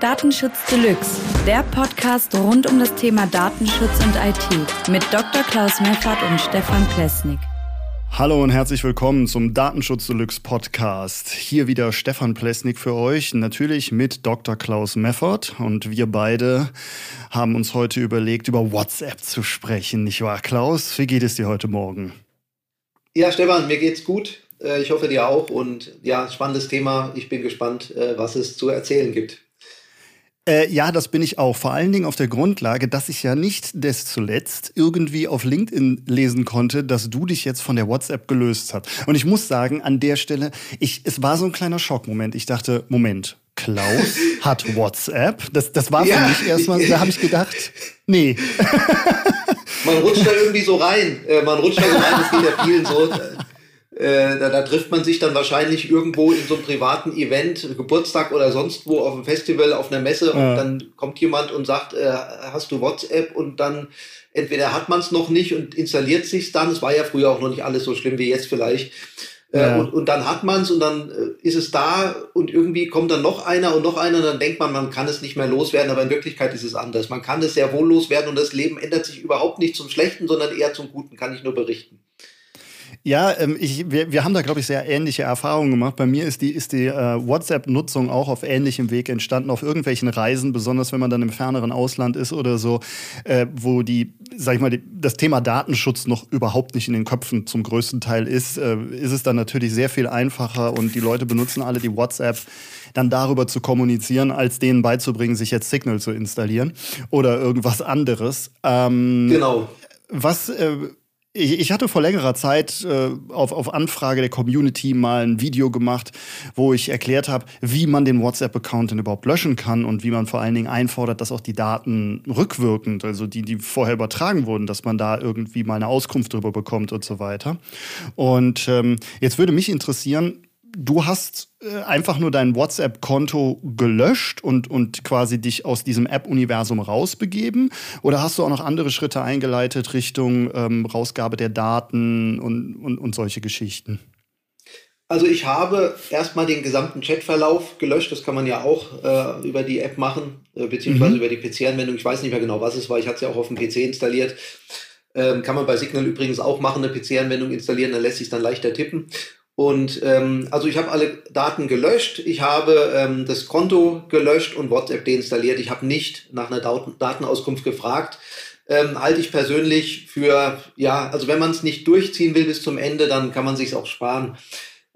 Datenschutz Deluxe, der Podcast rund um das Thema Datenschutz und IT mit Dr. Klaus Meffert und Stefan Plesnik. Hallo und herzlich willkommen zum Datenschutz Deluxe Podcast. Hier wieder Stefan Plesnik für euch, natürlich mit Dr. Klaus Meffert. Und wir beide haben uns heute überlegt, über WhatsApp zu sprechen. Nicht wahr, Klaus? Wie geht es dir heute Morgen? Ja, Stefan, mir geht's gut. Äh, ich hoffe dir auch. Und ja, spannendes Thema. Ich bin gespannt, äh, was es zu erzählen gibt. Äh, ja, das bin ich auch. Vor allen Dingen auf der Grundlage, dass ich ja nicht des zuletzt irgendwie auf LinkedIn lesen konnte, dass du dich jetzt von der WhatsApp gelöst hast. Und ich muss sagen, an der Stelle, ich, es war so ein kleiner Schockmoment. Ich dachte, Moment, Klaus hat WhatsApp. Das, das war für ja. mich erstmal, da habe ich gedacht, nee. Man rutscht da irgendwie so rein. Äh, man rutscht da so rein, das geht ja vielen so. Äh, da, da, trifft man sich dann wahrscheinlich irgendwo in so einem privaten Event, Geburtstag oder sonst wo, auf einem Festival, auf einer Messe ja. und dann kommt jemand und sagt, äh, hast du WhatsApp und dann entweder hat man es noch nicht und installiert sich dann, es war ja früher auch noch nicht alles so schlimm wie jetzt vielleicht, äh, ja. und, und dann hat man es und dann äh, ist es da und irgendwie kommt dann noch einer und noch einer und dann denkt man, man kann es nicht mehr loswerden, aber in Wirklichkeit ist es anders. Man kann es sehr wohl loswerden und das Leben ändert sich überhaupt nicht zum Schlechten, sondern eher zum Guten, kann ich nur berichten. Ja, ähm, ich, wir, wir haben da, glaube ich, sehr ähnliche Erfahrungen gemacht. Bei mir ist die, ist die äh, WhatsApp-Nutzung auch auf ähnlichem Weg entstanden, auf irgendwelchen Reisen, besonders wenn man dann im ferneren Ausland ist oder so, äh, wo die, sag ich mal, die, das Thema Datenschutz noch überhaupt nicht in den Köpfen zum größten Teil ist, äh, ist es dann natürlich sehr viel einfacher und die Leute benutzen alle die WhatsApp dann darüber zu kommunizieren, als denen beizubringen, sich jetzt Signal zu installieren oder irgendwas anderes. Ähm, genau. Was, äh, ich, hatte vor längerer Zeit äh, auf, auf Anfrage der Community mal ein Video gemacht, wo ich erklärt habe, wie man den WhatsApp-Account denn überhaupt löschen kann und wie man vor allen Dingen einfordert, dass auch die Daten rückwirkend, also die, die vorher übertragen wurden, dass man da irgendwie mal eine Auskunft drüber bekommt und so weiter. Und ähm, jetzt würde mich interessieren, du hast äh, einfach nur dein WhatsApp-Konto gelöscht und, und quasi dich aus diesem App-Universum rausbegeben? Oder hast du auch noch andere Schritte eingeleitet Richtung ähm, Rausgabe der Daten und, und, und solche Geschichten? Also ich habe erstmal den gesamten Chatverlauf gelöscht. Das kann man ja auch äh, über die App machen, äh, beziehungsweise mhm. über die PC-Anwendung. Ich weiß nicht mehr genau, was es war. Ich hatte es ja auch auf dem PC installiert. Ähm, kann man bei Signal übrigens auch machen, eine PC-Anwendung installieren, dann lässt sich dann leichter tippen. Und ähm, also ich habe alle Daten gelöscht, ich habe ähm, das Konto gelöscht und WhatsApp deinstalliert. Ich habe nicht nach einer Daten Datenauskunft gefragt. Ähm, halte ich persönlich für, ja, also wenn man es nicht durchziehen will bis zum Ende, dann kann man sich auch sparen.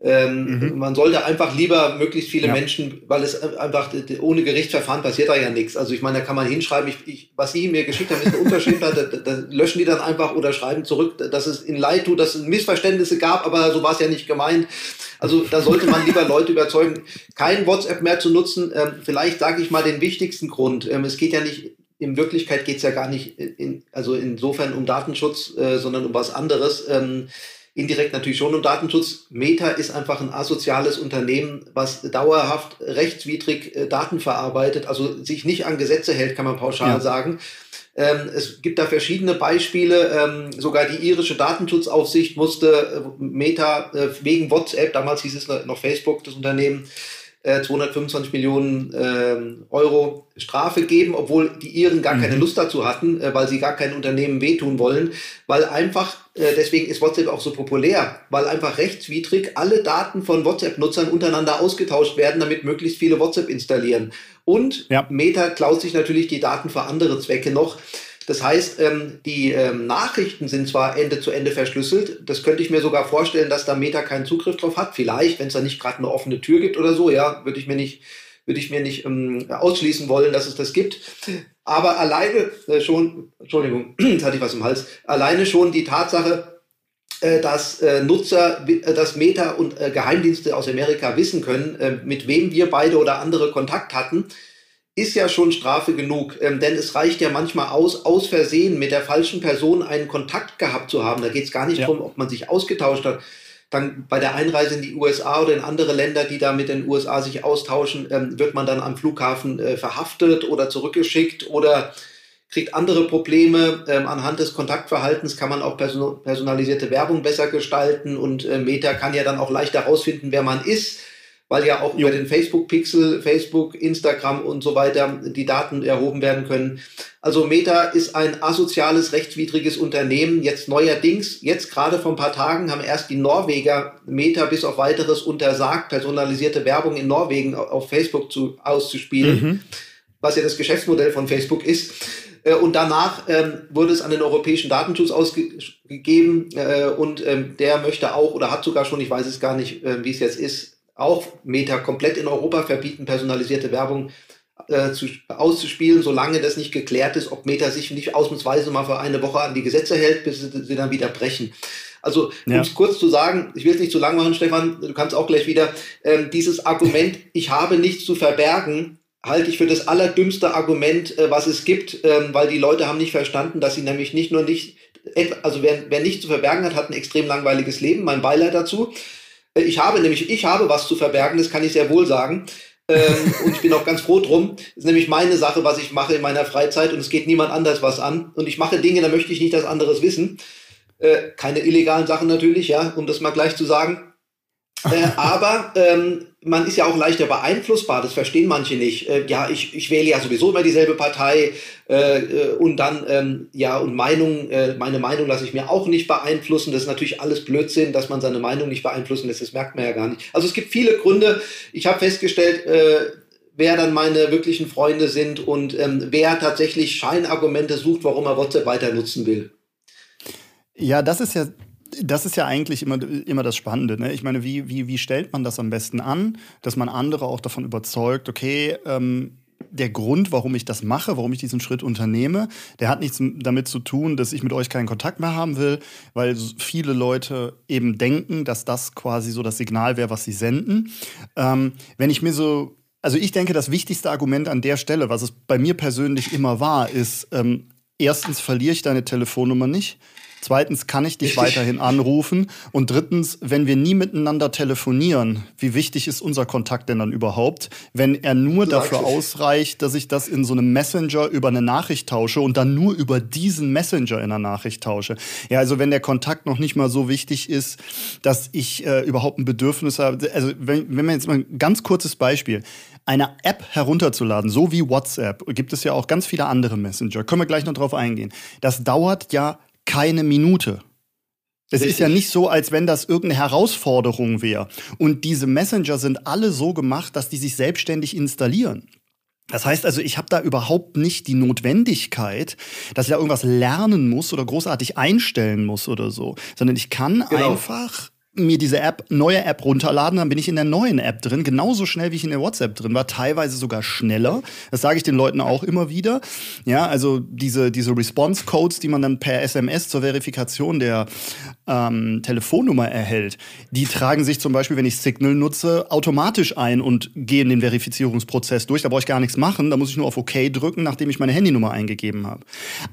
Ähm, mhm. Man sollte einfach lieber möglichst viele ja. Menschen, weil es einfach ohne Gerichtsverfahren passiert da ja nichts. Also ich meine, da kann man hinschreiben, ich, ich, was Sie mir geschickt haben, ist eine Unterschrift, da, da, löschen die dann einfach oder schreiben zurück, dass es in Leid tut, dass es Missverständnisse gab, aber so war es ja nicht gemeint. Also da sollte man lieber Leute überzeugen, kein WhatsApp mehr zu nutzen. Ähm, vielleicht sage ich mal den wichtigsten Grund. Ähm, es geht ja nicht in Wirklichkeit geht es ja gar nicht in, also insofern um Datenschutz, äh, sondern um was anderes. Ähm, indirekt natürlich schon um Datenschutz. Meta ist einfach ein asoziales Unternehmen, was dauerhaft rechtswidrig äh, Daten verarbeitet, also sich nicht an Gesetze hält, kann man pauschal ja. sagen. Ähm, es gibt da verschiedene Beispiele. Ähm, sogar die irische Datenschutzaufsicht musste äh, Meta äh, wegen WhatsApp, damals hieß es noch Facebook, das Unternehmen, 225 äh, Millionen äh, Euro Strafe geben, obwohl die Iren gar mhm. keine Lust dazu hatten, äh, weil sie gar kein Unternehmen wehtun wollen, weil einfach, äh, deswegen ist WhatsApp auch so populär, weil einfach rechtswidrig alle Daten von WhatsApp-Nutzern untereinander ausgetauscht werden, damit möglichst viele WhatsApp installieren. Und ja. Meta klaut sich natürlich die Daten für andere Zwecke noch. Das heißt, ähm, die ähm, Nachrichten sind zwar Ende zu Ende verschlüsselt, das könnte ich mir sogar vorstellen, dass da Meta keinen Zugriff drauf hat. Vielleicht, wenn es da nicht gerade eine offene Tür gibt oder so, ja, würde ich mir nicht, würde ich mir nicht ähm, ausschließen wollen, dass es das gibt. Aber alleine äh, schon, Entschuldigung, jetzt hatte ich was im Hals, alleine schon die Tatsache, äh, dass äh, Nutzer, äh, dass Meta und äh, Geheimdienste aus Amerika wissen können, mit wem wir beide oder andere Kontakt hatten, ist ja schon Strafe genug, ähm, denn es reicht ja manchmal aus, aus Versehen mit der falschen Person einen Kontakt gehabt zu haben. Da geht es gar nicht ja. darum, ob man sich ausgetauscht hat. Dann bei der Einreise in die USA oder in andere Länder, die da mit den USA sich austauschen, ähm, wird man dann am Flughafen äh, verhaftet oder zurückgeschickt oder kriegt andere Probleme. Ähm, anhand des Kontaktverhaltens kann man auch person personalisierte Werbung besser gestalten und äh, Meta kann ja dann auch leichter herausfinden, wer man ist weil ja auch jo. über den Facebook-Pixel, Facebook, Instagram und so weiter die Daten erhoben werden können. Also Meta ist ein asoziales, rechtswidriges Unternehmen. Jetzt neuerdings, jetzt gerade vor ein paar Tagen haben erst die Norweger Meta bis auf weiteres untersagt, personalisierte Werbung in Norwegen auf Facebook zu, auszuspielen, mhm. was ja das Geschäftsmodell von Facebook ist. Äh, und danach ähm, wurde es an den Europäischen Datenschutz ausgegeben äh, und ähm, der möchte auch oder hat sogar schon, ich weiß es gar nicht, äh, wie es jetzt ist, auch Meta komplett in Europa verbieten, personalisierte Werbung äh, zu, auszuspielen, solange das nicht geklärt ist, ob Meta sich nicht ausnahmsweise mal für eine Woche an die Gesetze hält, bis sie, sie dann wieder brechen. Also, um ja. es kurz zu sagen, ich will es nicht zu lang machen, Stefan, du kannst auch gleich wieder, ähm, dieses Argument, ich habe nichts zu verbergen, halte ich für das allerdümmste Argument, äh, was es gibt, ähm, weil die Leute haben nicht verstanden, dass sie nämlich nicht nur nicht, also wer, wer nichts zu verbergen hat, hat ein extrem langweiliges Leben, mein Beileid dazu. Ich habe nämlich, ich habe was zu verbergen, das kann ich sehr wohl sagen. ähm, und ich bin auch ganz froh drum. Das ist nämlich meine Sache, was ich mache in meiner Freizeit und es geht niemand anders was an. Und ich mache Dinge, da möchte ich nicht, dass anderes wissen. Äh, keine illegalen Sachen natürlich, ja, um das mal gleich zu sagen. Äh, aber ähm, man ist ja auch leichter beeinflussbar, das verstehen manche nicht. Äh, ja, ich, ich wähle ja sowieso immer dieselbe Partei äh, äh, und dann, ähm, ja, und Meinung, äh, meine Meinung lasse ich mir auch nicht beeinflussen. Das ist natürlich alles Blödsinn, dass man seine Meinung nicht beeinflussen lässt, das merkt man ja gar nicht. Also es gibt viele Gründe. Ich habe festgestellt, äh, wer dann meine wirklichen Freunde sind und ähm, wer tatsächlich Scheinargumente sucht, warum er WhatsApp weiter nutzen will. Ja, das ist ja das ist ja eigentlich immer, immer das Spannende. Ne? Ich meine, wie, wie, wie stellt man das am besten an, dass man andere auch davon überzeugt, okay, ähm, der Grund, warum ich das mache, warum ich diesen Schritt unternehme, der hat nichts damit zu tun, dass ich mit euch keinen Kontakt mehr haben will, weil viele Leute eben denken, dass das quasi so das Signal wäre, was sie senden. Ähm, wenn ich mir so, also ich denke, das wichtigste Argument an der Stelle, was es bei mir persönlich immer war, ist, ähm, erstens verliere ich deine Telefonnummer nicht. Zweitens kann ich dich weiterhin anrufen. Und drittens, wenn wir nie miteinander telefonieren, wie wichtig ist unser Kontakt denn dann überhaupt, wenn er nur dafür ausreicht, dass ich das in so einem Messenger über eine Nachricht tausche und dann nur über diesen Messenger in einer Nachricht tausche. Ja, also wenn der Kontakt noch nicht mal so wichtig ist, dass ich äh, überhaupt ein Bedürfnis habe. Also wenn, wenn man jetzt mal ein ganz kurzes Beispiel eine App herunterzuladen, so wie WhatsApp, gibt es ja auch ganz viele andere Messenger. Können wir gleich noch drauf eingehen. Das dauert ja keine Minute. Es ist ja nicht so, als wenn das irgendeine Herausforderung wäre. Und diese Messenger sind alle so gemacht, dass die sich selbstständig installieren. Das heißt also, ich habe da überhaupt nicht die Notwendigkeit, dass ich da irgendwas lernen muss oder großartig einstellen muss oder so, sondern ich kann genau. einfach mir diese App, neue App runterladen, dann bin ich in der neuen App drin, genauso schnell wie ich in der WhatsApp drin war, teilweise sogar schneller. Das sage ich den Leuten auch immer wieder. Ja, also diese, diese Response-Codes, die man dann per SMS zur Verifikation der ähm, Telefonnummer erhält, die tragen sich zum Beispiel, wenn ich Signal nutze, automatisch ein und gehen den Verifizierungsprozess durch. Da brauche ich gar nichts machen, da muss ich nur auf OK drücken, nachdem ich meine Handynummer eingegeben habe.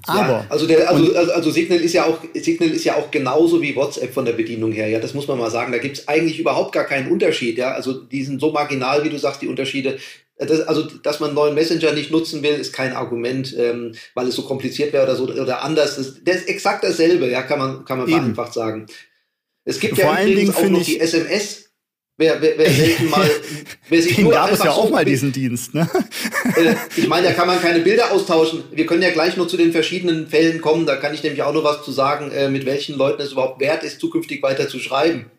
Aber ja, also, der, also, also, also Signal ist ja auch Signal ist ja auch genauso wie WhatsApp von der Bedienung her. Ja, das muss man mal sagen. Da gibt es eigentlich überhaupt gar keinen Unterschied. Ja, also die sind so marginal, wie du sagst, die Unterschiede. Das, also, dass man einen neuen Messenger nicht nutzen will, ist kein Argument, ähm, weil es so kompliziert wäre oder so oder anders. Das, das ist exakt dasselbe, ja, kann man, kann man einfach sagen. Es gibt Vor ja übrigens auch noch die SMS. Wer, wer, wer selten mal, wer sich Den nur gab es ja auch so mal diesen Dienst, ne? Äh, ich meine, da kann man keine Bilder austauschen. Wir können ja gleich noch zu den verschiedenen Fällen kommen. Da kann ich nämlich auch noch was zu sagen, äh, mit welchen Leuten es überhaupt wert ist, zukünftig weiter zu schreiben.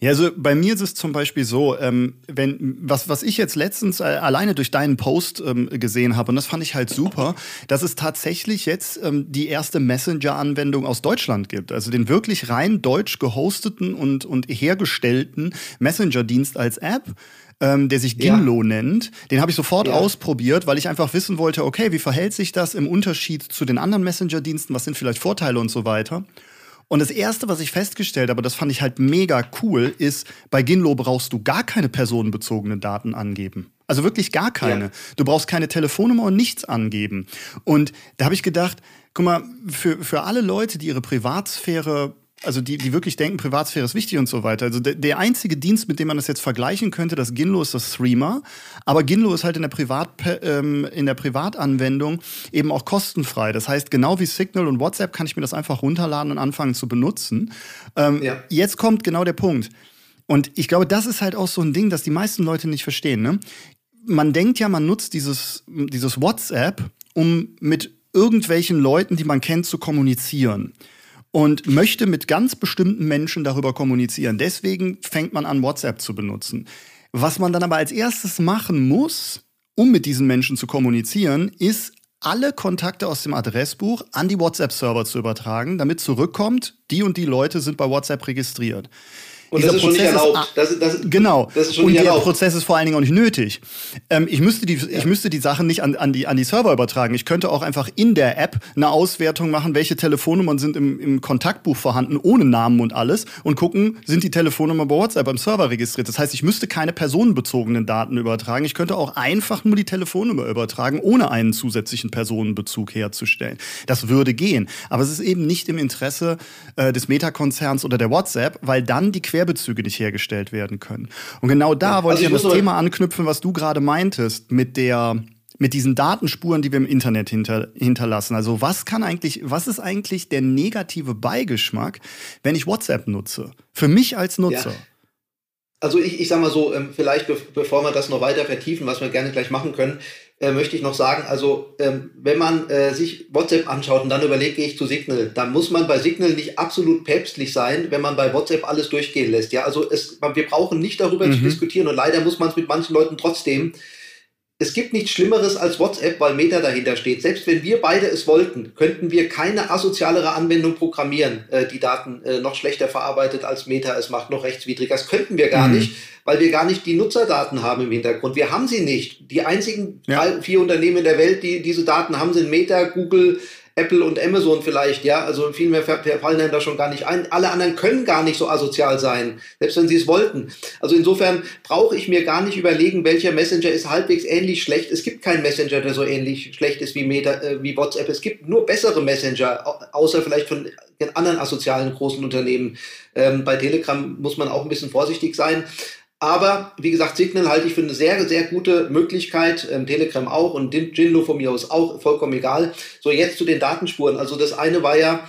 Ja, also bei mir ist es zum Beispiel so, ähm, wenn, was, was ich jetzt letztens äh, alleine durch deinen Post ähm, gesehen habe, und das fand ich halt super, dass es tatsächlich jetzt ähm, die erste Messenger-Anwendung aus Deutschland gibt. Also den wirklich rein deutsch gehosteten und, und hergestellten Messenger-Dienst als App. Ähm, der sich Gimlo ja. nennt. Den habe ich sofort ja. ausprobiert, weil ich einfach wissen wollte, okay, wie verhält sich das im Unterschied zu den anderen Messenger-Diensten? Was sind vielleicht Vorteile und so weiter? Und das Erste, was ich festgestellt habe, das fand ich halt mega cool, ist, bei Ginlo brauchst du gar keine personenbezogenen Daten angeben. Also wirklich gar keine. Ja. Du brauchst keine Telefonnummer und nichts angeben. Und da habe ich gedacht, guck mal, für, für alle Leute, die ihre Privatsphäre also die, die wirklich denken, Privatsphäre ist wichtig und so weiter. Also der, der einzige Dienst, mit dem man das jetzt vergleichen könnte, das Ginlo ist das Threema. Aber Ginlo ist halt in der, Privat, ähm, in der Privatanwendung eben auch kostenfrei. Das heißt, genau wie Signal und WhatsApp kann ich mir das einfach runterladen und anfangen zu benutzen. Ähm, ja. Jetzt kommt genau der Punkt. Und ich glaube, das ist halt auch so ein Ding, das die meisten Leute nicht verstehen. Ne? Man denkt ja, man nutzt dieses, dieses WhatsApp, um mit irgendwelchen Leuten, die man kennt, zu kommunizieren und möchte mit ganz bestimmten Menschen darüber kommunizieren. Deswegen fängt man an, WhatsApp zu benutzen. Was man dann aber als erstes machen muss, um mit diesen Menschen zu kommunizieren, ist alle Kontakte aus dem Adressbuch an die WhatsApp-Server zu übertragen, damit zurückkommt, die und die Leute sind bei WhatsApp registriert. Und Dieser das ist schon Prozess nicht erlaubt. das, das, genau. Das ist schon und nicht der erlaubt. Prozess ist vor allen Dingen auch nicht nötig. Ähm, ich, müsste die, ja. ich müsste die Sachen nicht an, an, die, an die Server übertragen. Ich könnte auch einfach in der App eine Auswertung machen, welche Telefonnummern sind im, im Kontaktbuch vorhanden, ohne Namen und alles, und gucken, sind die Telefonnummern bei WhatsApp am Server registriert. Das heißt, ich müsste keine personenbezogenen Daten übertragen. Ich könnte auch einfach nur die Telefonnummer übertragen, ohne einen zusätzlichen Personenbezug herzustellen. Das würde gehen. Aber es ist eben nicht im Interesse äh, des Meta-Konzerns oder der WhatsApp, weil dann die Quer Querbezüge nicht hergestellt werden können. Und genau da ja, wollte also ich an das Thema anknüpfen, was du gerade meintest, mit der mit diesen Datenspuren, die wir im Internet hinter, hinterlassen. Also was kann eigentlich, was ist eigentlich der negative Beigeschmack, wenn ich WhatsApp nutze? Für mich als Nutzer. Ja. Also ich, ich sag mal so, ähm, vielleicht bevor wir das noch weiter vertiefen, was wir gerne gleich machen können, äh, möchte ich noch sagen, also ähm, wenn man äh, sich WhatsApp anschaut und dann überlegt, gehe ich zu Signal, dann muss man bei Signal nicht absolut päpstlich sein, wenn man bei WhatsApp alles durchgehen lässt. Ja, also es, wir brauchen nicht darüber mhm. zu diskutieren und leider muss man es mit manchen Leuten trotzdem es gibt nichts Schlimmeres als WhatsApp, weil Meta dahinter steht. Selbst wenn wir beide es wollten, könnten wir keine asozialere Anwendung programmieren, äh, die Daten äh, noch schlechter verarbeitet als Meta es macht, noch rechtswidriger. Das könnten wir gar mhm. nicht, weil wir gar nicht die Nutzerdaten haben im Hintergrund. Wir haben sie nicht. Die einzigen ja. drei, vier Unternehmen in der Welt, die diese Daten haben, sind Meta, Google, Apple und Amazon vielleicht, ja, also viel mehr fallen dann da schon gar nicht ein. Alle anderen können gar nicht so asozial sein, selbst wenn sie es wollten. Also insofern brauche ich mir gar nicht überlegen, welcher Messenger ist halbwegs ähnlich schlecht. Es gibt keinen Messenger, der so ähnlich schlecht ist wie, Meta, äh, wie WhatsApp. Es gibt nur bessere Messenger, außer vielleicht von den anderen asozialen großen Unternehmen. Ähm, bei Telegram muss man auch ein bisschen vorsichtig sein. Aber wie gesagt, Signal halte ich für eine sehr, sehr gute Möglichkeit. Ähm, Telegram auch und Jinlo von mir aus auch, vollkommen egal. So, jetzt zu den Datenspuren. Also das eine war ja,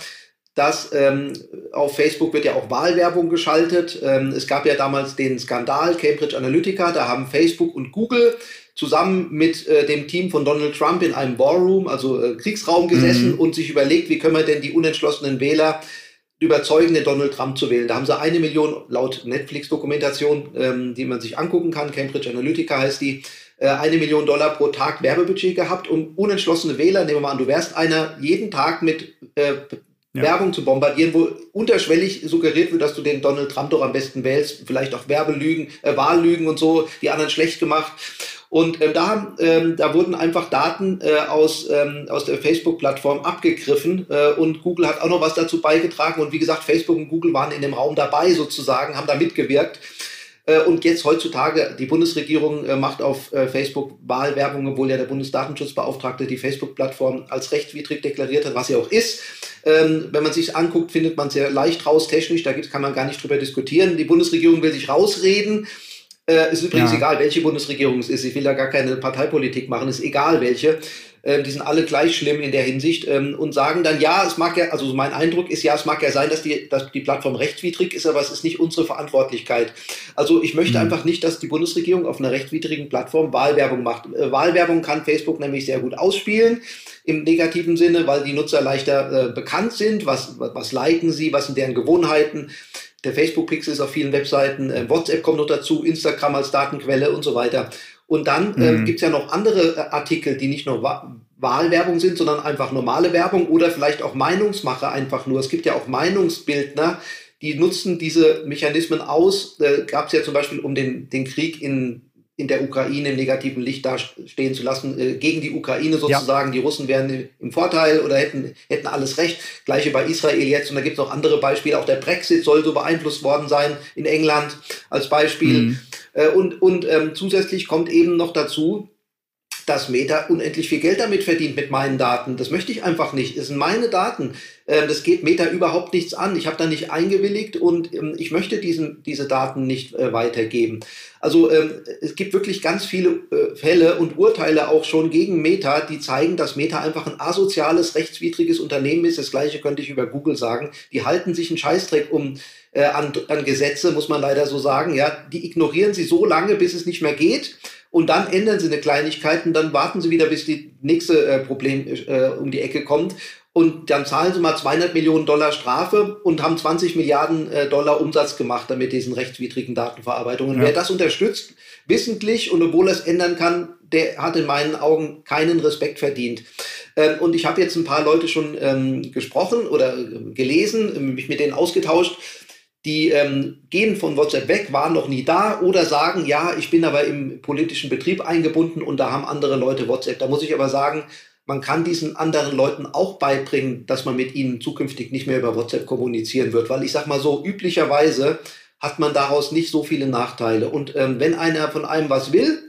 dass ähm, auf Facebook wird ja auch Wahlwerbung geschaltet. Ähm, es gab ja damals den Skandal Cambridge Analytica. Da haben Facebook und Google zusammen mit äh, dem Team von Donald Trump in einem Warroom, also äh, Kriegsraum gesessen mhm. und sich überlegt, wie können wir denn die unentschlossenen Wähler überzeugen, den Donald Trump zu wählen. Da haben sie eine Million, laut Netflix-Dokumentation, ähm, die man sich angucken kann, Cambridge Analytica heißt die, äh, eine Million Dollar pro Tag Werbebudget gehabt, um unentschlossene Wähler, nehmen wir mal an, du wärst einer, jeden Tag mit äh, ja. Werbung zu bombardieren, wo unterschwellig suggeriert wird, dass du den Donald Trump doch am besten wählst, vielleicht auch Werbelügen, äh, Wahllügen und so, die anderen schlecht gemacht. Und ähm, da, ähm, da wurden einfach Daten äh, aus, ähm, aus der Facebook-Plattform abgegriffen äh, und Google hat auch noch was dazu beigetragen. Und wie gesagt, Facebook und Google waren in dem Raum dabei sozusagen, haben da mitgewirkt. Äh, und jetzt heutzutage, die Bundesregierung äh, macht auf äh, Facebook Wahlwerbung, obwohl ja der Bundesdatenschutzbeauftragte die Facebook-Plattform als rechtswidrig deklariert hat, was sie auch ist. Ähm, wenn man sich anguckt, findet man sehr leicht raus, technisch, da kann man gar nicht drüber diskutieren. Die Bundesregierung will sich rausreden äh, ist übrigens ja. egal, welche Bundesregierung es ist. Ich will da gar keine Parteipolitik machen, ist egal welche. Ähm, die sind alle gleich schlimm in der Hinsicht ähm, und sagen dann, ja, es mag ja, also mein Eindruck ist, ja, es mag ja sein, dass die, dass die Plattform rechtswidrig ist, aber es ist nicht unsere Verantwortlichkeit. Also ich möchte mhm. einfach nicht, dass die Bundesregierung auf einer rechtswidrigen Plattform Wahlwerbung macht. Äh, Wahlwerbung kann Facebook nämlich sehr gut ausspielen im negativen Sinne, weil die Nutzer leichter äh, bekannt sind, was, was liken sie, was sind deren Gewohnheiten der Facebook-Pixel ist auf vielen Webseiten, äh, WhatsApp kommt noch dazu, Instagram als Datenquelle und so weiter. Und dann äh, mhm. gibt es ja noch andere äh, Artikel, die nicht nur Wa Wahlwerbung sind, sondern einfach normale Werbung oder vielleicht auch Meinungsmacher einfach nur. Es gibt ja auch Meinungsbildner, die nutzen diese Mechanismen aus. Äh, Gab es ja zum Beispiel um den, den Krieg in in der Ukraine im negativen Licht dastehen zu lassen, äh, gegen die Ukraine sozusagen. Ja. Die Russen wären im Vorteil oder hätten, hätten alles recht. Gleiche bei Israel jetzt. Und da gibt es noch andere Beispiele. Auch der Brexit soll so beeinflusst worden sein in England als Beispiel. Mhm. Äh, und und ähm, zusätzlich kommt eben noch dazu, dass Meta unendlich viel Geld damit verdient mit meinen Daten. Das möchte ich einfach nicht. Es sind meine Daten. Ähm, das geht Meta überhaupt nichts an. Ich habe da nicht eingewilligt und ähm, ich möchte diesen, diese Daten nicht äh, weitergeben. Also ähm, es gibt wirklich ganz viele äh, Fälle und Urteile auch schon gegen Meta, die zeigen, dass Meta einfach ein asoziales, rechtswidriges Unternehmen ist. Das gleiche könnte ich über Google sagen. Die halten sich einen Scheißdreck um äh, an, an Gesetze, muss man leider so sagen. Ja, die ignorieren sie so lange, bis es nicht mehr geht. Und dann ändern sie eine Kleinigkeit und dann warten sie wieder, bis die nächste äh, Problem äh, um die Ecke kommt und dann zahlen sie mal 200 Millionen Dollar Strafe und haben 20 Milliarden äh, Dollar Umsatz gemacht damit diesen rechtswidrigen Datenverarbeitungen. Ja. Wer das unterstützt, wissentlich und obwohl er es ändern kann, der hat in meinen Augen keinen Respekt verdient. Ähm, und ich habe jetzt ein paar Leute schon ähm, gesprochen oder äh, gelesen, mich mit denen ausgetauscht, die ähm, gehen von WhatsApp weg, waren noch nie da oder sagen, ja, ich bin aber im politischen Betrieb eingebunden und da haben andere Leute WhatsApp. Da muss ich aber sagen, man kann diesen anderen Leuten auch beibringen, dass man mit ihnen zukünftig nicht mehr über WhatsApp kommunizieren wird, weil ich sag mal so, üblicherweise hat man daraus nicht so viele Nachteile. Und ähm, wenn einer von einem was will,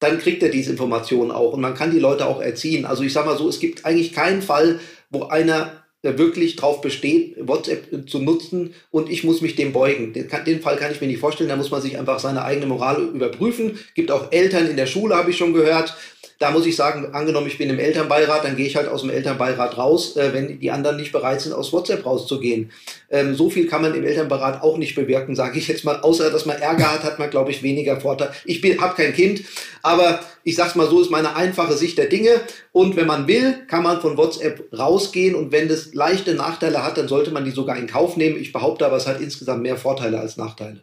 dann kriegt er diese Informationen auch und man kann die Leute auch erziehen. Also ich sag mal so, es gibt eigentlich keinen Fall, wo einer wirklich drauf besteht, WhatsApp zu nutzen und ich muss mich dem beugen. Den, den, Fall kann ich mir nicht vorstellen, da muss man sich einfach seine eigene Moral überprüfen. Gibt auch Eltern in der Schule, habe ich schon gehört, da muss ich sagen, angenommen, ich bin im Elternbeirat, dann gehe ich halt aus dem Elternbeirat raus, äh, wenn die anderen nicht bereit sind, aus WhatsApp rauszugehen. Ähm, so viel kann man im Elternbeirat auch nicht bewirken, sage ich jetzt mal. Außer, dass man Ärger hat, hat man, glaube ich, weniger Vorteil. Ich habe kein Kind, aber ich sag's mal so, ist meine einfache Sicht der Dinge. Und wenn man will, kann man von WhatsApp rausgehen. Und wenn das leichte Nachteile hat, dann sollte man die sogar in Kauf nehmen. Ich behaupte aber, es hat insgesamt mehr Vorteile als Nachteile.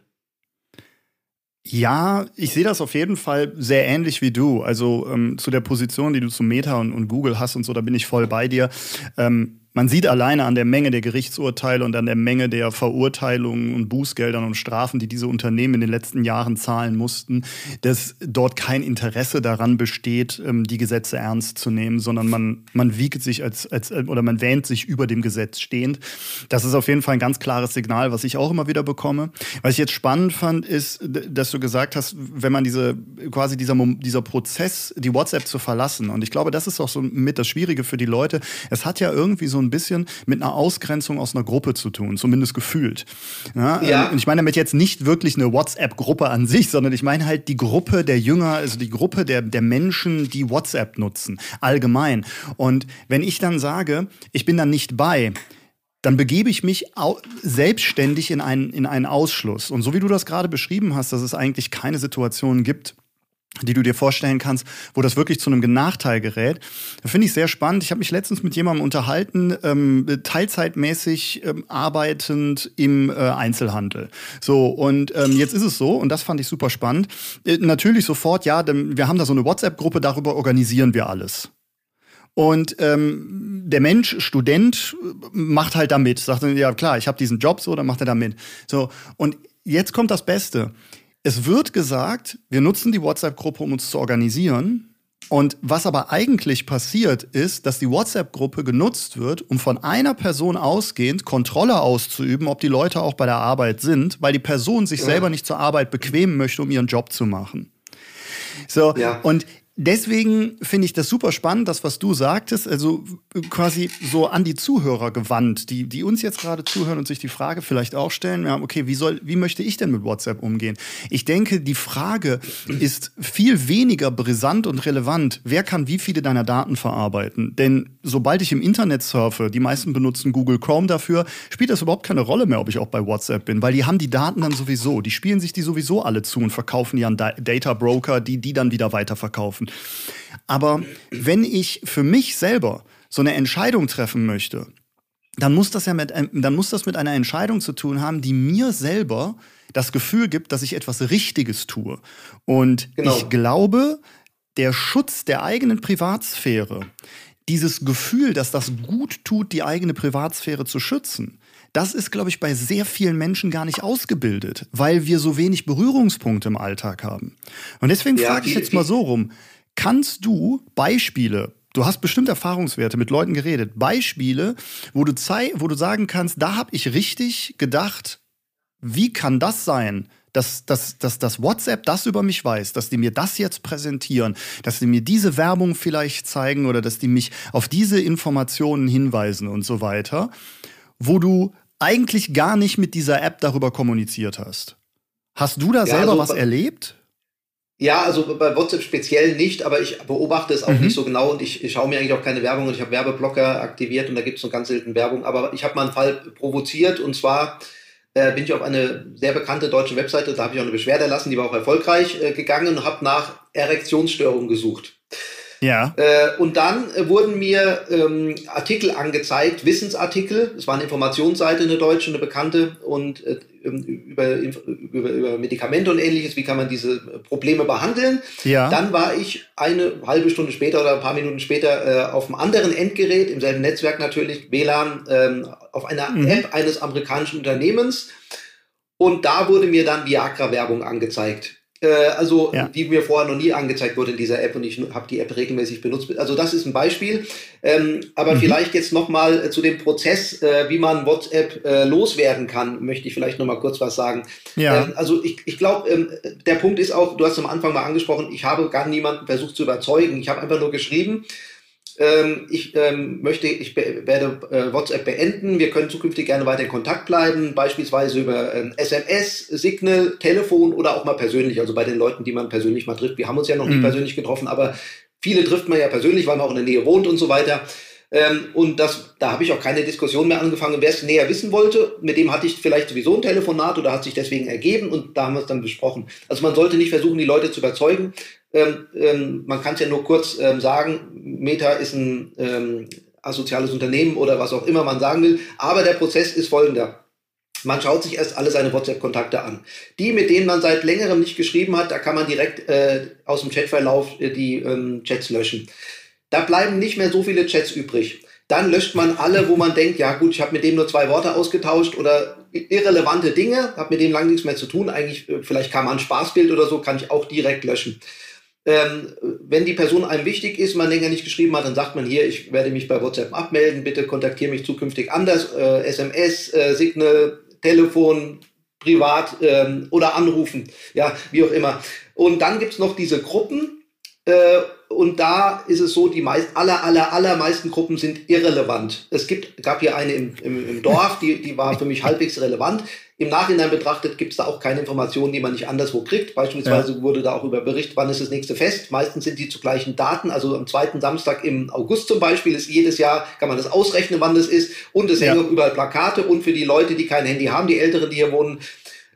Ja, ich sehe das auf jeden Fall sehr ähnlich wie du. Also ähm, zu der Position, die du zu Meta und, und, Google hast und so, da bin ich voll bei dir. Ähm, man sieht alleine an der Menge der Gerichtsurteile und an der Menge der Verurteilungen und Bußgeldern und Strafen, die diese Unternehmen in den letzten Jahren zahlen mussten, dass dort kein Interesse daran besteht, ähm, die Gesetze ernst zu nehmen, sondern man, man wiegt sich als, als, oder man wähnt sich über dem Gesetz stehend. Das ist auf jeden Fall ein ganz klares Signal, was ich auch immer wieder bekomme. Was ich jetzt spannend fand, ist, dass du gesagt hast, wenn man diese, quasi dieser, dieser Prozess, die WhatsApp zu verlassen, und ich glaube, das ist auch so mit das Schwierige für die Leute. Es hat ja irgendwie so ein bisschen mit einer Ausgrenzung aus einer Gruppe zu tun, zumindest gefühlt. Ja, ja. Und ich meine damit jetzt nicht wirklich eine WhatsApp-Gruppe an sich, sondern ich meine halt die Gruppe der Jünger, also die Gruppe der, der Menschen, die WhatsApp nutzen, allgemein. Und wenn ich dann sage, ich bin dann nicht bei, dann begebe ich mich selbstständig in einen, in einen Ausschluss. Und so wie du das gerade beschrieben hast, dass es eigentlich keine Situation gibt, die du dir vorstellen kannst, wo das wirklich zu einem Nachteil gerät. Finde ich sehr spannend. Ich habe mich letztens mit jemandem unterhalten, ähm, teilzeitmäßig ähm, arbeitend im äh, Einzelhandel. So, und ähm, jetzt ist es so, und das fand ich super spannend, äh, natürlich sofort, ja, wir haben da so eine WhatsApp-Gruppe, darüber organisieren wir alles. Und ähm, der Mensch, Student, macht halt damit. Sagt dann, ja klar, ich habe diesen Job so, dann macht er damit. So, und jetzt kommt das Beste. Es wird gesagt, wir nutzen die WhatsApp-Gruppe, um uns zu organisieren. Und was aber eigentlich passiert, ist, dass die WhatsApp-Gruppe genutzt wird, um von einer Person ausgehend Kontrolle auszuüben, ob die Leute auch bei der Arbeit sind, weil die Person sich ja. selber nicht zur Arbeit bequemen möchte, um ihren Job zu machen. So, ja. und deswegen finde ich das super spannend, das, was du sagtest, also quasi so an die Zuhörer gewandt, die, die uns jetzt gerade zuhören und sich die Frage vielleicht auch stellen, ja, okay, wie soll, wie möchte ich denn mit WhatsApp umgehen? Ich denke, die Frage ist viel weniger brisant und relevant, wer kann wie viele deiner Daten verarbeiten? Denn sobald ich im Internet surfe, die meisten benutzen Google Chrome dafür, spielt das überhaupt keine Rolle mehr, ob ich auch bei WhatsApp bin, weil die haben die Daten dann sowieso, die spielen sich die sowieso alle zu und verkaufen die an Data Broker, die die dann wieder weiterverkaufen. Aber wenn ich für mich selber so eine Entscheidung treffen möchte, dann muss das ja mit, dann muss das mit einer Entscheidung zu tun haben, die mir selber das Gefühl gibt, dass ich etwas Richtiges tue. Und genau. ich glaube, der Schutz der eigenen Privatsphäre, dieses Gefühl, dass das gut tut, die eigene Privatsphäre zu schützen, das ist, glaube ich, bei sehr vielen Menschen gar nicht ausgebildet, weil wir so wenig Berührungspunkte im Alltag haben. Und deswegen ja, frage ich jetzt mal so rum. Kannst du Beispiele Du hast bestimmt Erfahrungswerte mit Leuten geredet. Beispiele, wo du, zei wo du sagen kannst, da habe ich richtig gedacht, wie kann das sein, dass, dass, dass das WhatsApp das über mich weiß, dass die mir das jetzt präsentieren, dass die mir diese Werbung vielleicht zeigen oder dass die mich auf diese Informationen hinweisen und so weiter, wo du eigentlich gar nicht mit dieser App darüber kommuniziert hast. Hast du da ja, selber also, was erlebt? Ja, also bei WhatsApp speziell nicht, aber ich beobachte es auch mhm. nicht so genau und ich, ich schaue mir eigentlich auch keine Werbung und ich habe Werbeblocker aktiviert und da gibt es nur ganz selten Werbung. Aber ich habe mal einen Fall provoziert und zwar äh, bin ich auf eine sehr bekannte deutsche Webseite, da habe ich auch eine Beschwerde erlassen, die war auch erfolgreich äh, gegangen und habe nach Erektionsstörungen gesucht. Ja. Äh, und dann äh, wurden mir ähm, Artikel angezeigt, Wissensartikel. Es war eine Informationsseite, eine deutsche, eine bekannte, und äh, ähm, über, über, über Medikamente und ähnliches, wie kann man diese äh, Probleme behandeln. Ja. Dann war ich eine halbe Stunde später oder ein paar Minuten später äh, auf einem anderen Endgerät, im selben Netzwerk natürlich, WLAN, ähm, auf einer mhm. App eines amerikanischen Unternehmens. Und da wurde mir dann Viagra-Werbung angezeigt. Äh, also ja. die mir vorher noch nie angezeigt wurde in dieser App und ich habe die App regelmäßig benutzt. Also das ist ein Beispiel. Ähm, aber mhm. vielleicht jetzt nochmal äh, zu dem Prozess, äh, wie man WhatsApp äh, loswerden kann, möchte ich vielleicht nochmal kurz was sagen. Ja. Ähm, also ich, ich glaube, ähm, der Punkt ist auch, du hast am Anfang mal angesprochen, ich habe gar niemanden versucht zu überzeugen. Ich habe einfach nur geschrieben, ähm, ich ähm, möchte, ich werde äh, WhatsApp beenden. Wir können zukünftig gerne weiter in Kontakt bleiben, beispielsweise über ähm, SMS, Signal, Telefon oder auch mal persönlich. Also bei den Leuten, die man persönlich mal trifft. Wir haben uns ja noch mhm. nie persönlich getroffen, aber viele trifft man ja persönlich, weil man auch in der Nähe wohnt und so weiter. Ähm, und das, da habe ich auch keine Diskussion mehr angefangen. Wer es näher wissen wollte, mit dem hatte ich vielleicht sowieso ein Telefonat oder hat sich deswegen ergeben und da haben wir es dann besprochen. Also man sollte nicht versuchen, die Leute zu überzeugen. Ähm, ähm, man kann es ja nur kurz ähm, sagen, Meta ist ein ähm, asoziales Unternehmen oder was auch immer man sagen will. Aber der Prozess ist folgender. Man schaut sich erst alle seine WhatsApp-Kontakte an. Die, mit denen man seit längerem nicht geschrieben hat, da kann man direkt äh, aus dem Chatverlauf äh, die ähm, Chats löschen. Da bleiben nicht mehr so viele Chats übrig. Dann löscht man alle, wo man denkt, ja gut, ich habe mit dem nur zwei Worte ausgetauscht oder irrelevante Dinge, habe mit dem lange nichts mehr zu tun. Eigentlich, äh, vielleicht kam ein Spaßbild oder so, kann ich auch direkt löschen. Ähm, wenn die Person einem wichtig ist, man länger nicht geschrieben hat, dann sagt man hier, ich werde mich bei WhatsApp abmelden, bitte kontaktiere mich zukünftig anders, äh, SMS, äh, Signal, Telefon, privat ähm, oder anrufen, ja, wie auch immer. Und dann gibt es noch diese Gruppen, äh, und da ist es so, die meist, aller, aller, allermeisten Gruppen sind irrelevant. Es gibt, gab hier eine im, im, im Dorf, die, die war für mich halbwegs relevant. Im Nachhinein betrachtet gibt es da auch keine Informationen, die man nicht anderswo kriegt. Beispielsweise ja. wurde da auch über Bericht, wann ist das nächste Fest. Meistens sind die zu gleichen Daten. Also am zweiten Samstag im August zum Beispiel ist jedes Jahr, kann man das ausrechnen, wann das ist. Und es ja. hängen auch überall Plakate. Und für die Leute, die kein Handy haben, die Älteren, die hier wohnen,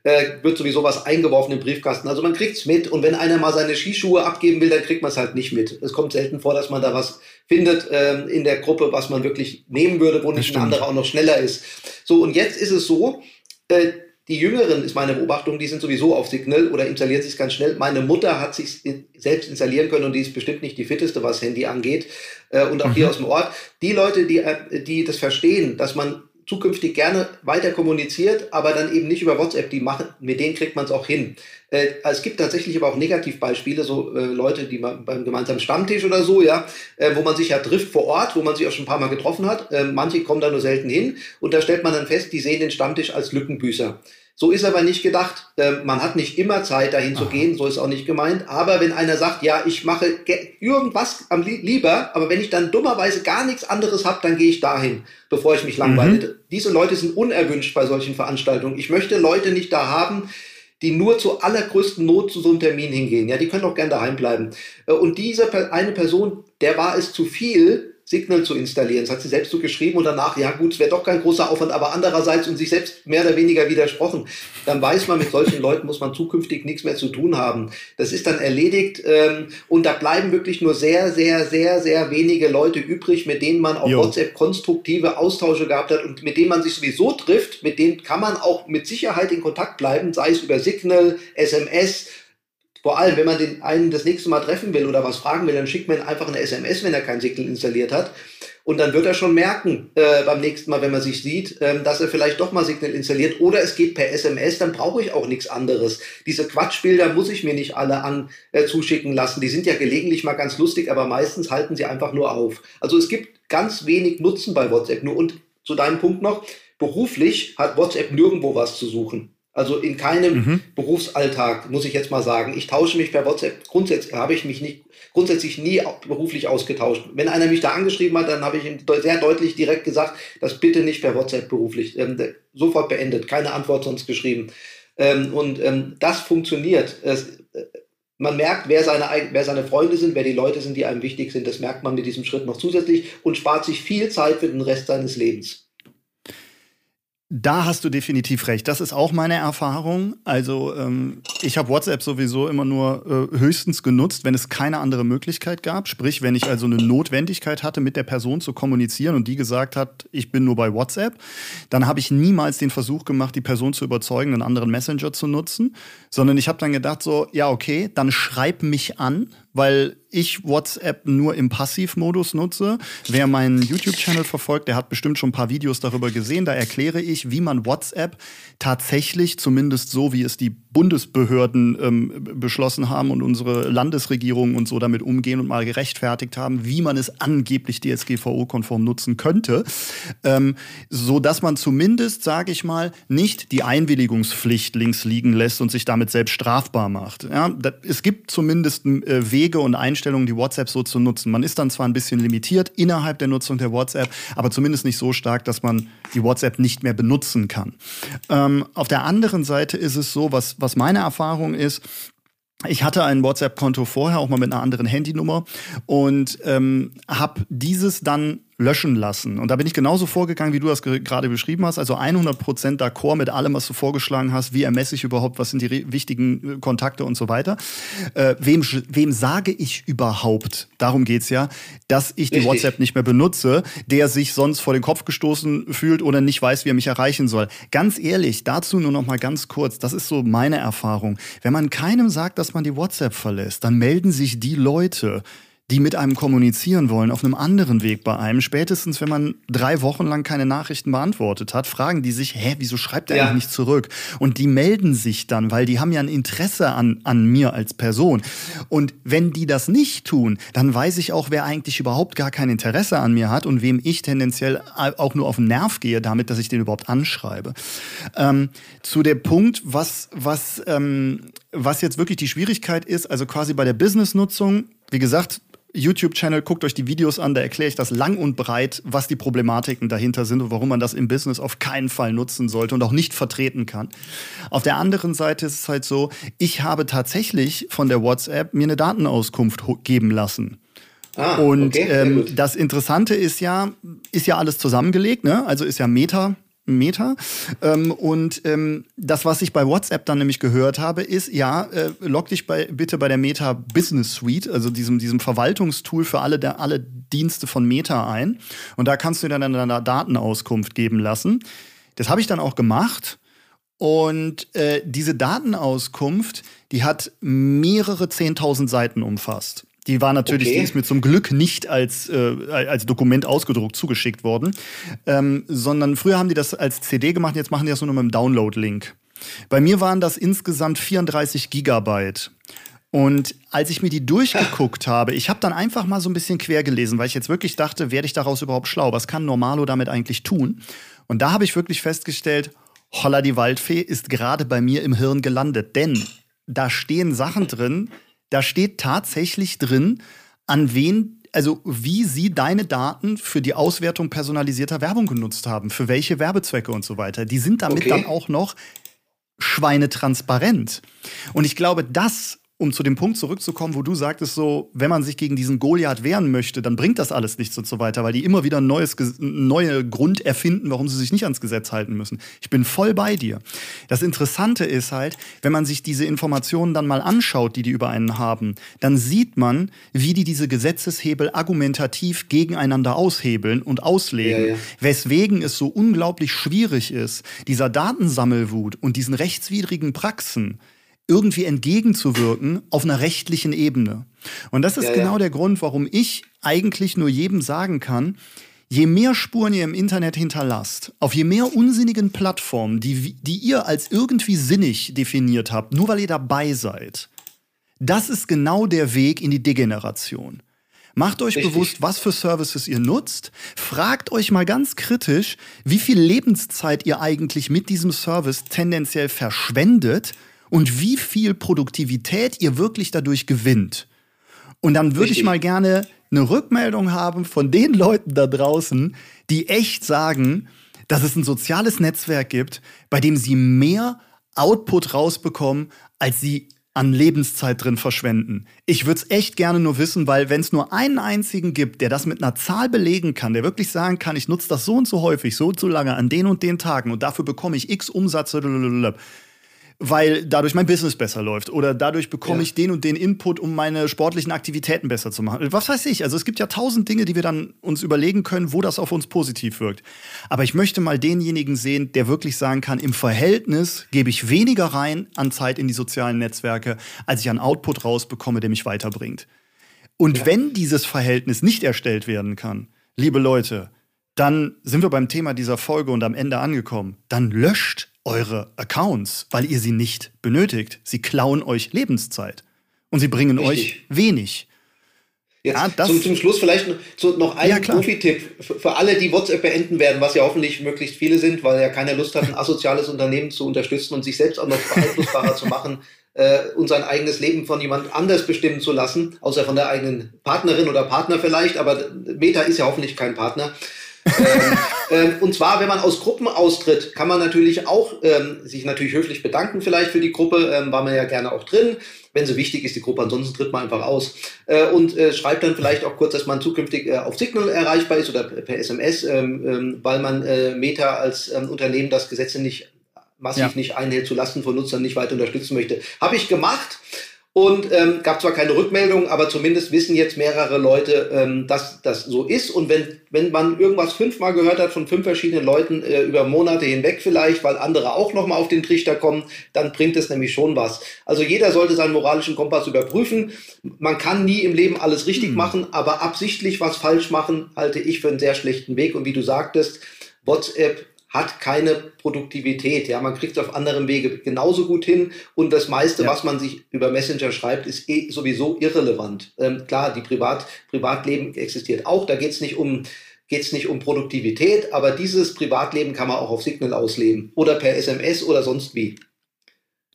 äh, wird sowieso was eingeworfen im Briefkasten. Also man kriegt's mit und wenn einer mal seine Skischuhe abgeben will, dann kriegt man es halt nicht mit. Es kommt selten vor, dass man da was findet ähm, in der Gruppe, was man wirklich nehmen würde, wo nicht ein anderer auch noch schneller ist. So, und jetzt ist es so, äh, die Jüngeren, ist meine Beobachtung, die sind sowieso auf Signal oder installieren sich ganz schnell. Meine Mutter hat sich selbst installieren können und die ist bestimmt nicht die fitteste, was Handy angeht. Äh, und auch mhm. hier aus dem Ort. Die Leute, die, äh, die das verstehen, dass man zukünftig gerne weiter kommuniziert, aber dann eben nicht über WhatsApp. Die machen, mit denen kriegt man es auch hin. Äh, es gibt tatsächlich aber auch Negativbeispiele, so äh, Leute, die man beim gemeinsamen Stammtisch oder so, ja, äh, wo man sich ja trifft vor Ort, wo man sich auch schon ein paar Mal getroffen hat. Äh, manche kommen da nur selten hin und da stellt man dann fest, die sehen den Stammtisch als Lückenbüßer. So ist aber nicht gedacht. Ähm, man hat nicht immer Zeit, dahin Aha. zu gehen, so ist auch nicht gemeint. Aber wenn einer sagt, ja, ich mache irgendwas am lieber, aber wenn ich dann dummerweise gar nichts anderes habe, dann gehe ich dahin, bevor ich mich langweile. Mhm. Diese Leute sind unerwünscht bei solchen Veranstaltungen. Ich möchte Leute nicht da haben, die nur zur allergrößten Not zu so einem Termin hingehen. Ja, die können auch gerne daheim bleiben. Äh, und diese eine Person, der war es zu viel, Signal zu installieren. Das hat sie selbst so geschrieben und danach, ja gut, es wäre doch kein großer Aufwand, aber andererseits und sich selbst mehr oder weniger widersprochen. Dann weiß man, mit solchen Leuten muss man zukünftig nichts mehr zu tun haben. Das ist dann erledigt ähm, und da bleiben wirklich nur sehr, sehr, sehr, sehr wenige Leute übrig, mit denen man auf jo. WhatsApp konstruktive Austausche gehabt hat und mit denen man sich sowieso trifft, mit denen kann man auch mit Sicherheit in Kontakt bleiben, sei es über Signal, SMS, vor allem, wenn man den einen das nächste Mal treffen will oder was fragen will, dann schickt man einfach eine SMS, wenn er kein Signal installiert hat. Und dann wird er schon merken, äh, beim nächsten Mal, wenn man sich sieht, ähm, dass er vielleicht doch mal Signal installiert. Oder es geht per SMS, dann brauche ich auch nichts anderes. Diese Quatschbilder muss ich mir nicht alle an äh, zuschicken lassen. Die sind ja gelegentlich mal ganz lustig, aber meistens halten sie einfach nur auf. Also es gibt ganz wenig Nutzen bei WhatsApp nur. Und zu deinem Punkt noch, beruflich hat WhatsApp nirgendwo was zu suchen. Also in keinem mhm. Berufsalltag, muss ich jetzt mal sagen. Ich tausche mich per WhatsApp, grundsätzlich habe ich mich nicht, grundsätzlich nie beruflich ausgetauscht. Wenn einer mich da angeschrieben hat, dann habe ich ihm sehr deutlich direkt gesagt, das bitte nicht per WhatsApp beruflich. Ähm, sofort beendet, keine Antwort sonst geschrieben. Ähm, und ähm, das funktioniert. Es, äh, man merkt, wer seine, wer seine Freunde sind, wer die Leute sind, die einem wichtig sind. Das merkt man mit diesem Schritt noch zusätzlich und spart sich viel Zeit für den Rest seines Lebens. Da hast du definitiv recht. Das ist auch meine Erfahrung. Also ähm, ich habe WhatsApp sowieso immer nur äh, höchstens genutzt, wenn es keine andere Möglichkeit gab. Sprich, wenn ich also eine Notwendigkeit hatte, mit der Person zu kommunizieren und die gesagt hat, ich bin nur bei WhatsApp, dann habe ich niemals den Versuch gemacht, die Person zu überzeugen, einen anderen Messenger zu nutzen, sondern ich habe dann gedacht so, ja okay, dann schreib mich an, weil ich WhatsApp nur im Passivmodus nutze. Wer meinen YouTube-Channel verfolgt, der hat bestimmt schon ein paar Videos darüber gesehen. Da erkläre ich, wie man WhatsApp tatsächlich, zumindest so wie es die Bundesbehörden ähm, beschlossen haben und unsere Landesregierungen und so damit umgehen und mal gerechtfertigt haben, wie man es angeblich DSGVO-konform nutzen könnte, ähm, so dass man zumindest, sage ich mal, nicht die Einwilligungspflicht links liegen lässt und sich damit selbst strafbar macht. Ja, das, es gibt zumindest äh, Wege und Einstellungen, die WhatsApp so zu nutzen. Man ist dann zwar ein bisschen limitiert innerhalb der Nutzung der WhatsApp, aber zumindest nicht so stark, dass man die WhatsApp nicht mehr benutzen kann. Ähm, auf der anderen Seite ist es so, was was meine Erfahrung ist, ich hatte ein WhatsApp-Konto vorher, auch mal mit einer anderen Handynummer und ähm, habe dieses dann löschen lassen. Und da bin ich genauso vorgegangen, wie du das gerade beschrieben hast. Also 100% d'accord mit allem, was du vorgeschlagen hast. Wie ermesse ich überhaupt, was sind die wichtigen äh, Kontakte und so weiter. Äh, wem, wem sage ich überhaupt, darum geht's ja, dass ich die Richtig. WhatsApp nicht mehr benutze, der sich sonst vor den Kopf gestoßen fühlt oder nicht weiß, wie er mich erreichen soll. Ganz ehrlich, dazu nur noch mal ganz kurz. Das ist so meine Erfahrung. Wenn man keinem sagt, dass man die WhatsApp verlässt, dann melden sich die Leute, die mit einem kommunizieren wollen, auf einem anderen Weg bei einem. Spätestens, wenn man drei Wochen lang keine Nachrichten beantwortet hat, fragen die sich, hä, wieso schreibt er ja. eigentlich nicht zurück? Und die melden sich dann, weil die haben ja ein Interesse an, an mir als Person. Und wenn die das nicht tun, dann weiß ich auch, wer eigentlich überhaupt gar kein Interesse an mir hat und wem ich tendenziell auch nur auf den Nerv gehe, damit, dass ich den überhaupt anschreibe. Ähm, zu dem Punkt, was, was, ähm, was jetzt wirklich die Schwierigkeit ist, also quasi bei der Business-Nutzung, wie gesagt, YouTube-Channel, guckt euch die Videos an, da erkläre ich das lang und breit, was die Problematiken dahinter sind und warum man das im Business auf keinen Fall nutzen sollte und auch nicht vertreten kann. Auf der anderen Seite ist es halt so, ich habe tatsächlich von der WhatsApp mir eine Datenauskunft geben lassen. Ah, und okay, ähm, das Interessante ist ja, ist ja alles zusammengelegt, ne? Also ist ja Meta Meta. Ähm, und ähm, das, was ich bei WhatsApp dann nämlich gehört habe, ist, ja, äh, log dich bei, bitte bei der Meta Business Suite, also diesem, diesem Verwaltungstool für alle, der, alle Dienste von Meta ein. Und da kannst du dir dann deine Datenauskunft geben lassen. Das habe ich dann auch gemacht. Und äh, diese Datenauskunft, die hat mehrere 10.000 Seiten umfasst. Die war natürlich, okay. die ist mir zum Glück nicht als, äh, als Dokument ausgedruckt zugeschickt worden, ähm, sondern früher haben die das als CD gemacht, jetzt machen die das nur noch mit dem Download-Link. Bei mir waren das insgesamt 34 Gigabyte. Und als ich mir die durchgeguckt habe, ich habe dann einfach mal so ein bisschen quer gelesen, weil ich jetzt wirklich dachte, werde ich daraus überhaupt schlau? Was kann Normalo damit eigentlich tun? Und da habe ich wirklich festgestellt, Holla die Waldfee ist gerade bei mir im Hirn gelandet. Denn da stehen Sachen drin, da steht tatsächlich drin, an wen, also wie sie deine Daten für die Auswertung personalisierter Werbung genutzt haben, für welche Werbezwecke und so weiter. Die sind damit okay. dann auch noch schweinetransparent. Und ich glaube, das um zu dem Punkt zurückzukommen, wo du sagtest, so, wenn man sich gegen diesen Goliath wehren möchte, dann bringt das alles nichts und so weiter, weil die immer wieder ein neues, neue Grund erfinden, warum sie sich nicht ans Gesetz halten müssen. Ich bin voll bei dir. Das Interessante ist halt, wenn man sich diese Informationen dann mal anschaut, die die über einen haben, dann sieht man, wie die diese Gesetzeshebel argumentativ gegeneinander aushebeln und auslegen, ja, ja. weswegen es so unglaublich schwierig ist, dieser Datensammelwut und diesen rechtswidrigen Praxen irgendwie entgegenzuwirken auf einer rechtlichen Ebene. Und das ist ja, genau ja. der Grund, warum ich eigentlich nur jedem sagen kann, je mehr Spuren ihr im Internet hinterlasst, auf je mehr unsinnigen Plattformen, die, die ihr als irgendwie sinnig definiert habt, nur weil ihr dabei seid, das ist genau der Weg in die Degeneration. Macht euch Richtig. bewusst, was für Services ihr nutzt. Fragt euch mal ganz kritisch, wie viel Lebenszeit ihr eigentlich mit diesem Service tendenziell verschwendet und wie viel Produktivität ihr wirklich dadurch gewinnt. Und dann würde ich mal gerne eine Rückmeldung haben von den Leuten da draußen, die echt sagen, dass es ein soziales Netzwerk gibt, bei dem sie mehr Output rausbekommen, als sie an Lebenszeit drin verschwenden. Ich würde es echt gerne nur wissen, weil wenn es nur einen einzigen gibt, der das mit einer Zahl belegen kann, der wirklich sagen kann, ich nutze das so und so häufig, so und so lange, an den und den Tagen und dafür bekomme ich x Umsatz, weil dadurch mein Business besser läuft oder dadurch bekomme ja. ich den und den Input, um meine sportlichen Aktivitäten besser zu machen. Was weiß ich? Also es gibt ja tausend Dinge, die wir dann uns überlegen können, wo das auf uns positiv wirkt. Aber ich möchte mal denjenigen sehen, der wirklich sagen kann, im Verhältnis gebe ich weniger rein an Zeit in die sozialen Netzwerke, als ich an Output rausbekomme, der mich weiterbringt. Und ja. wenn dieses Verhältnis nicht erstellt werden kann, liebe Leute, dann sind wir beim Thema dieser Folge und am Ende angekommen. Dann löscht eure Accounts, weil ihr sie nicht benötigt. Sie klauen euch Lebenszeit und sie bringen Richtig. euch wenig. Jetzt ja, zum, zum, Schluss vielleicht noch ein ja, Profi-Tipp für alle, die WhatsApp beenden werden, was ja hoffentlich möglichst viele sind, weil ja keiner Lust hat, ein asoziales Unternehmen zu unterstützen und sich selbst auch noch beeinflussbarer zu machen äh, und sein eigenes Leben von jemand anders bestimmen zu lassen, außer von der eigenen Partnerin oder Partner vielleicht, aber Meta ist ja hoffentlich kein Partner ähm, ähm, und zwar, wenn man aus Gruppen austritt, kann man natürlich auch ähm, sich natürlich höflich bedanken vielleicht für die Gruppe, ähm, war man ja gerne auch drin. Wenn so wichtig ist die Gruppe, ansonsten tritt man einfach aus äh, und äh, schreibt dann vielleicht auch kurz, dass man zukünftig äh, auf Signal erreichbar ist oder per SMS, ähm, ähm, weil man äh, Meta als Unternehmen das Gesetze nicht massiv ja. nicht einhält, zu Lasten von Nutzern nicht weiter unterstützen möchte. Habe ich gemacht. Und ähm, gab zwar keine Rückmeldung, aber zumindest wissen jetzt mehrere Leute, ähm, dass das so ist. Und wenn, wenn man irgendwas fünfmal gehört hat von fünf verschiedenen Leuten äh, über Monate hinweg vielleicht, weil andere auch nochmal auf den Trichter kommen, dann bringt es nämlich schon was. Also jeder sollte seinen moralischen Kompass überprüfen. Man kann nie im Leben alles richtig hm. machen, aber absichtlich was falsch machen, halte ich für einen sehr schlechten Weg. Und wie du sagtest, WhatsApp hat keine Produktivität. Ja, man kriegt es auf anderem Wege genauso gut hin und das meiste, ja. was man sich über Messenger schreibt, ist eh sowieso irrelevant. Ähm, klar, die Privat, Privatleben existiert auch. Da geht es nicht um geht nicht um Produktivität, aber dieses Privatleben kann man auch auf Signal ausleben oder per SMS oder sonst wie.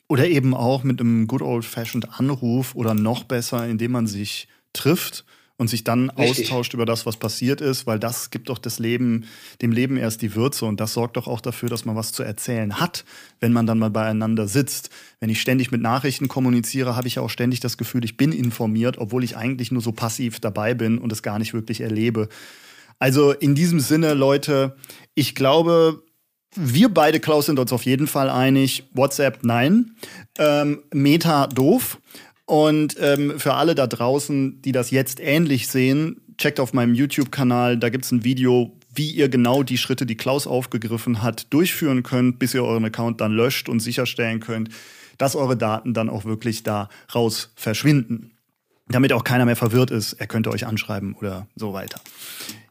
Oder eben auch mit einem good old fashioned Anruf oder noch besser, indem man sich trifft und sich dann Richtig. austauscht über das, was passiert ist, weil das gibt doch das Leben, dem Leben erst die Würze und das sorgt doch auch dafür, dass man was zu erzählen hat, wenn man dann mal beieinander sitzt. Wenn ich ständig mit Nachrichten kommuniziere, habe ich auch ständig das Gefühl, ich bin informiert, obwohl ich eigentlich nur so passiv dabei bin und es gar nicht wirklich erlebe. Also in diesem Sinne, Leute, ich glaube, wir beide, Klaus, sind uns auf jeden Fall einig. WhatsApp, nein. Ähm, Meta, doof. Und ähm, für alle da draußen, die das jetzt ähnlich sehen, checkt auf meinem YouTube-Kanal, da gibt es ein Video, wie ihr genau die Schritte, die Klaus aufgegriffen hat, durchführen könnt, bis ihr euren Account dann löscht und sicherstellen könnt, dass eure Daten dann auch wirklich da raus verschwinden. Damit auch keiner mehr verwirrt ist, er könnte euch anschreiben oder so weiter.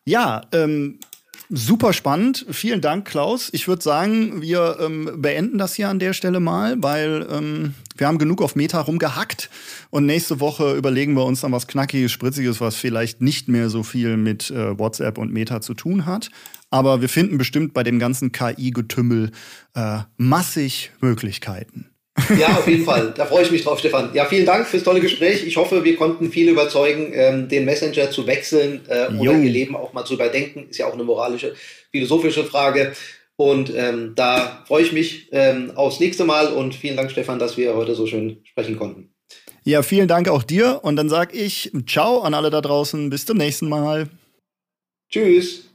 Ja, ähm, Super spannend. Vielen Dank, Klaus. Ich würde sagen, wir ähm, beenden das hier an der Stelle mal, weil ähm, wir haben genug auf Meta rumgehackt und nächste Woche überlegen wir uns dann was Knackiges, Spritziges, was vielleicht nicht mehr so viel mit äh, WhatsApp und Meta zu tun hat. Aber wir finden bestimmt bei dem ganzen KI-Getümmel äh, massig Möglichkeiten. Ja, auf jeden Fall. Da freue ich mich drauf, Stefan. Ja, vielen Dank fürs tolle Gespräch. Ich hoffe, wir konnten viele überzeugen, ähm, den Messenger zu wechseln äh, oder ihr Leben auch mal zu überdenken. Ist ja auch eine moralische, philosophische Frage. Und ähm, da freue ich mich ähm, aufs nächste Mal und vielen Dank, Stefan, dass wir heute so schön sprechen konnten. Ja, vielen Dank auch dir und dann sage ich Ciao an alle da draußen. Bis zum nächsten Mal. Tschüss.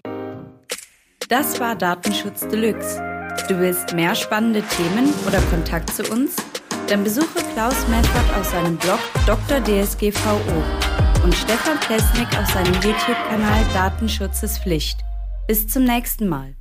Das war Datenschutz Deluxe. Du willst mehr spannende Themen oder Kontakt zu uns? Dann besuche Klaus Meffert auf seinem Blog Dr. DSGVO und Stefan Plesnik auf seinem YouTube-Kanal Datenschutz ist Pflicht. Bis zum nächsten Mal.